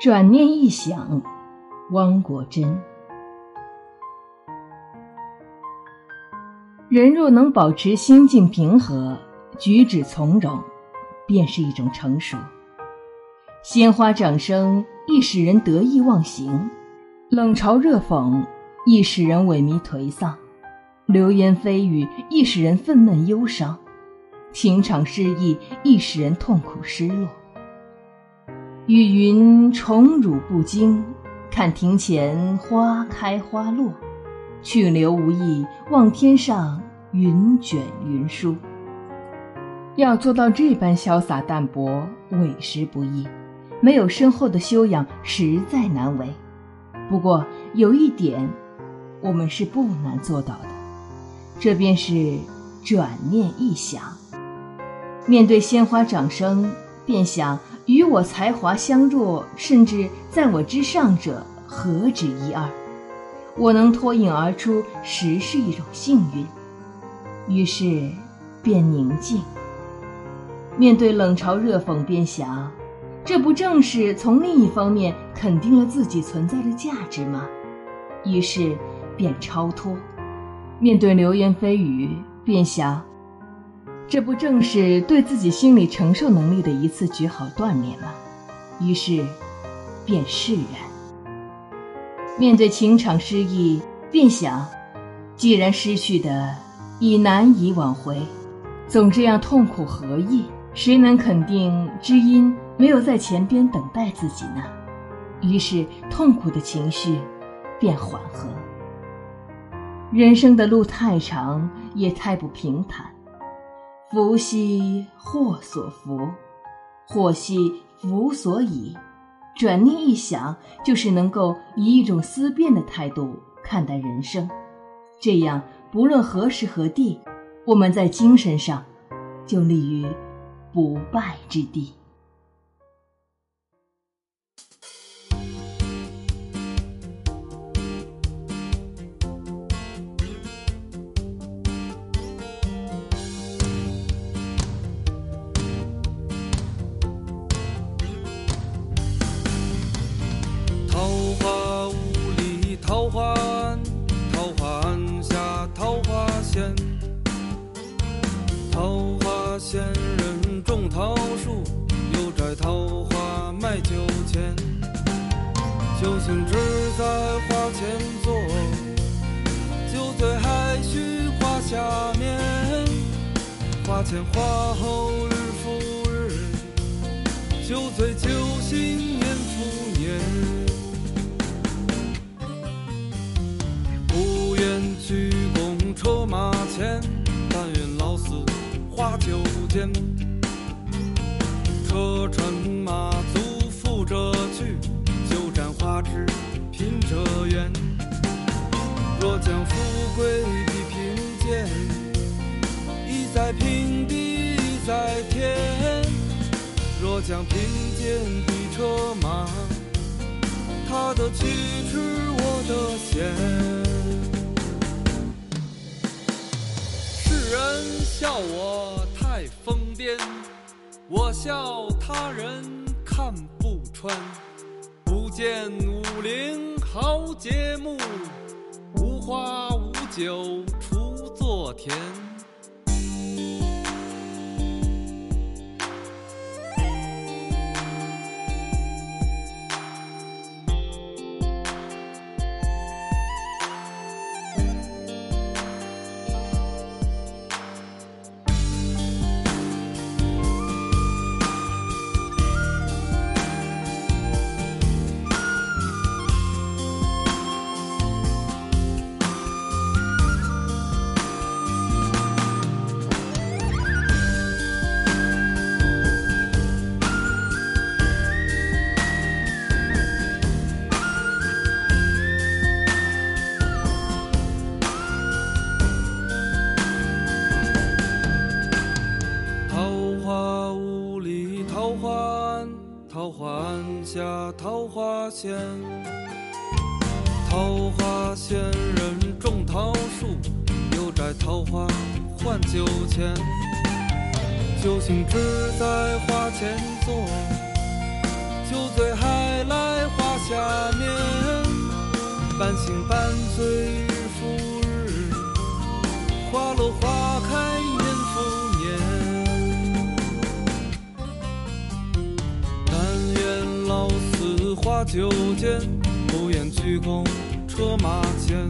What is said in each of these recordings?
转念一想，汪国真。人若能保持心境平和，举止从容，便是一种成熟。鲜花掌声亦使人得意忘形，冷嘲热讽亦使人萎靡颓丧，流言蜚语亦使人愤懑忧伤，情场失意亦使人痛苦失落。雨云宠辱不惊，看庭前花开花落。去留无意，望天上云卷云舒。要做到这般潇洒淡泊，委实不易。没有深厚的修养，实在难为。不过有一点，我们是不难做到的，这便是转念一想。面对鲜花掌声，便想与我才华相若，甚至在我之上者，何止一二？我能脱颖而出，实是一种幸运。于是，便宁静。面对冷嘲热讽，便想：这不正是从另一方面肯定了自己存在的价值吗？于是，便超脱。面对流言蜚语，便想：这不正是对自己心理承受能力的一次绝好锻炼吗？于是，便释然。面对情场失意，便想：既然失去的已难以挽回，总这样痛苦何益？谁能肯定知音没有在前边等待自己呢？于是痛苦的情绪便缓和。人生的路太长，也太不平坦。福兮祸所伏，祸兮福所倚。转念一想，就是能够以一种思辨的态度看待人生，这样不论何时何地，我们在精神上就立于不败之地。桃花庵，桃花庵下桃花仙桃花仙人种桃树，又摘桃花卖酒钱。酒醒只在花前坐，酒醉还需花下眠。花前花后日复日，酒醉酒醒年复年。花酒。间，车船马足负着去，酒盏花枝品着缘。若将富贵比贫贱，一在平地一在天。若将贫贱比车马，他的驱驰我的闲。世人笑我。在疯癫，我笑他人看不穿。不见武陵豪杰墓，无花无酒锄作田。桃花庵下桃花仙，桃花仙人种桃树，又摘桃花换酒钱。酒醒只在花前坐，酒醉还来花下眠，半醒半醉日复日，花落花开花酒间，不愿鞠躬车马前。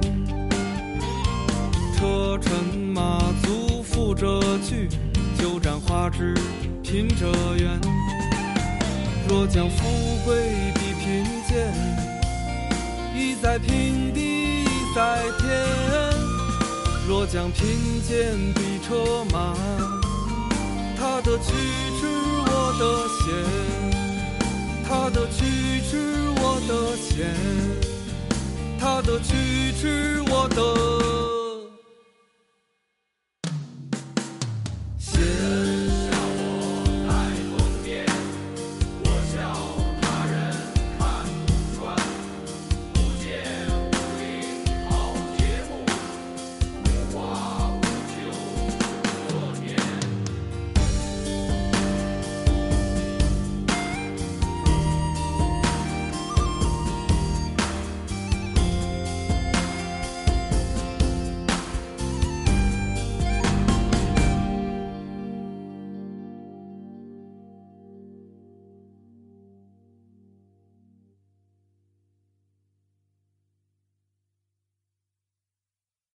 车尘马足负着去，酒盏花枝品着缘。若将富贵比贫贱，一在平地一在天。若将贫贱比车马，他的去之我的闲，他的曲直我的线他的曲直